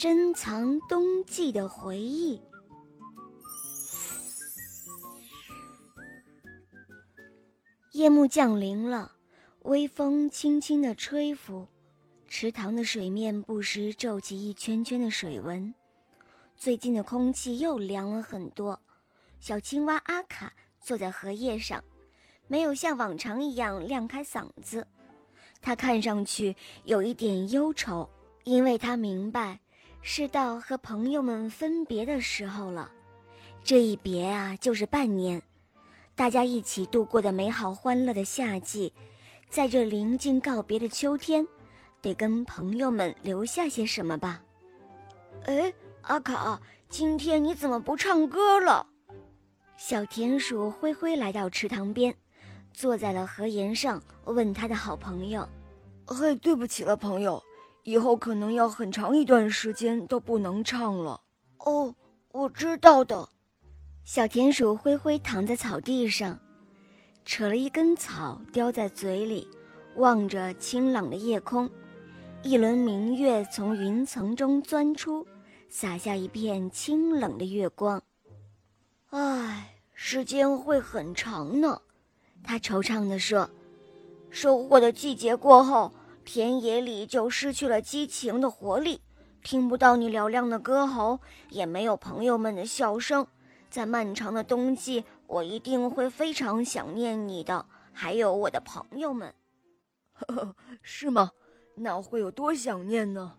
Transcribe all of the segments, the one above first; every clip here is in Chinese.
珍藏冬季的回忆。夜幕降临了，微风轻轻地吹拂，池塘的水面不时皱起一圈圈的水纹。最近的空气又凉了很多。小青蛙阿卡坐在荷叶上，没有像往常一样亮开嗓子。他看上去有一点忧愁，因为他明白，是到和朋友们分别的时候了。这一别啊，就是半年。大家一起度过的美好欢乐的夏季，在这临近告别的秋天，得跟朋友们留下些什么吧？哎，阿卡，今天你怎么不唱歌了？小田鼠灰灰来到池塘边，坐在了河沿上，问他的好朋友：“嘿，对不起了，朋友，以后可能要很长一段时间都不能唱了。”哦，我知道的。小田鼠灰灰躺在草地上，扯了一根草叼在嘴里，望着清朗的夜空。一轮明月从云层中钻出，洒下一片清冷的月光。唉，时间会很长呢，他惆怅地说。收获的季节过后，田野里就失去了激情的活力，听不到你嘹亮的歌喉，也没有朋友们的笑声。在漫长的冬季，我一定会非常想念你的，还有我的朋友们。呵呵，是吗？那会有多想念呢？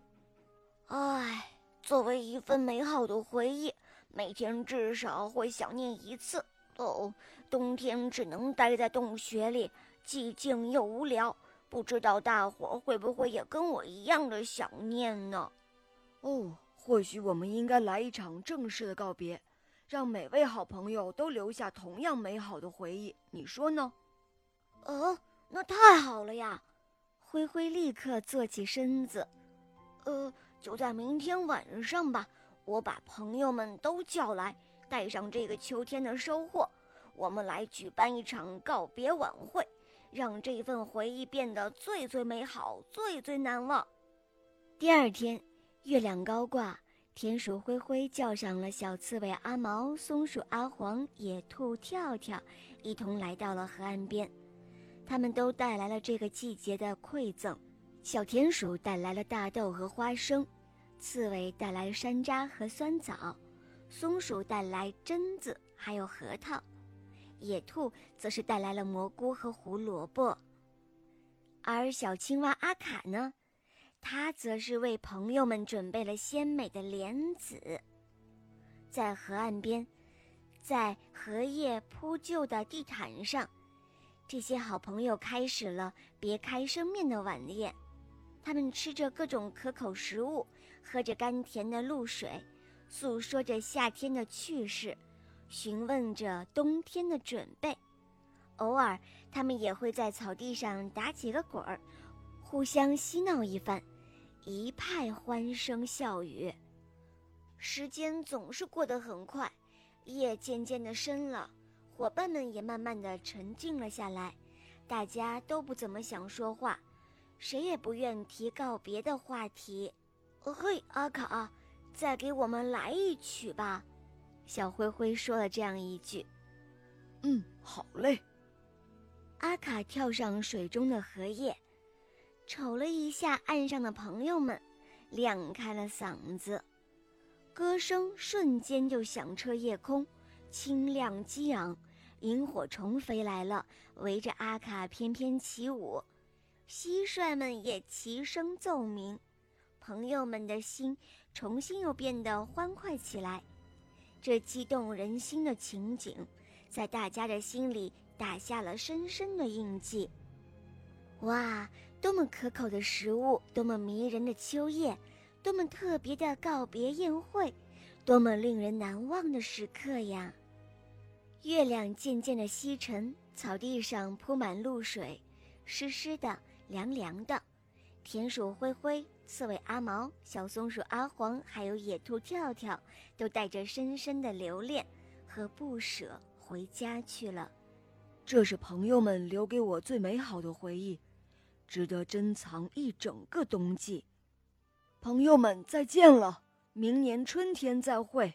唉，作为一份美好的回忆，每天至少会想念一次。哦，冬天只能待在洞穴里，寂静又无聊。不知道大伙儿会不会也跟我一样的想念呢？哦，或许我们应该来一场正式的告别。让每位好朋友都留下同样美好的回忆，你说呢？哦，那太好了呀！灰灰立刻坐起身子。呃，就在明天晚上吧，我把朋友们都叫来，带上这个秋天的收获，我们来举办一场告别晚会，让这份回忆变得最最美好、最最难忘。第二天，月亮高挂。田鼠灰灰叫上了小刺猬阿毛、松鼠阿黄、野兔跳跳，一同来到了河岸边。他们都带来了这个季节的馈赠：小田鼠带来了大豆和花生，刺猬带来了山楂和酸枣，松鼠带来榛子还有核桃，野兔则是带来了蘑菇和胡萝卜。而小青蛙阿卡呢？它则是为朋友们准备了鲜美的莲子，在河岸边，在荷叶铺就的地毯上，这些好朋友开始了别开生面的晚宴。他们吃着各种可口食物，喝着甘甜的露水，诉说着夏天的趣事，询问着冬天的准备。偶尔，他们也会在草地上打几个滚儿，互相嬉闹一番。一派欢声笑语，时间总是过得很快，夜渐渐的深了，伙伴们也慢慢的沉静了下来，大家都不怎么想说话，谁也不愿提告别的话题。嘿，阿卡，再给我们来一曲吧，小灰灰说了这样一句。嗯，好嘞。阿卡跳上水中的荷叶。瞅了一下岸上的朋友们，亮开了嗓子，歌声瞬间就响彻夜空，清亮激昂。萤火虫飞来了，围着阿卡翩翩起舞，蟋蟀们也齐声奏鸣，朋友们的心重新又变得欢快起来。这激动人心的情景，在大家的心里打下了深深的印记。哇！多么可口的食物，多么迷人的秋夜，多么特别的告别宴会，多么令人难忘的时刻呀！月亮渐渐的西沉，草地上铺满露水，湿湿的，凉凉的。田鼠灰灰、刺猬阿毛、小松鼠阿黄，还有野兔跳跳，都带着深深的留恋和不舍回家去了。这是朋友们留给我最美好的回忆。值得珍藏一整个冬季，朋友们再见了，明年春天再会。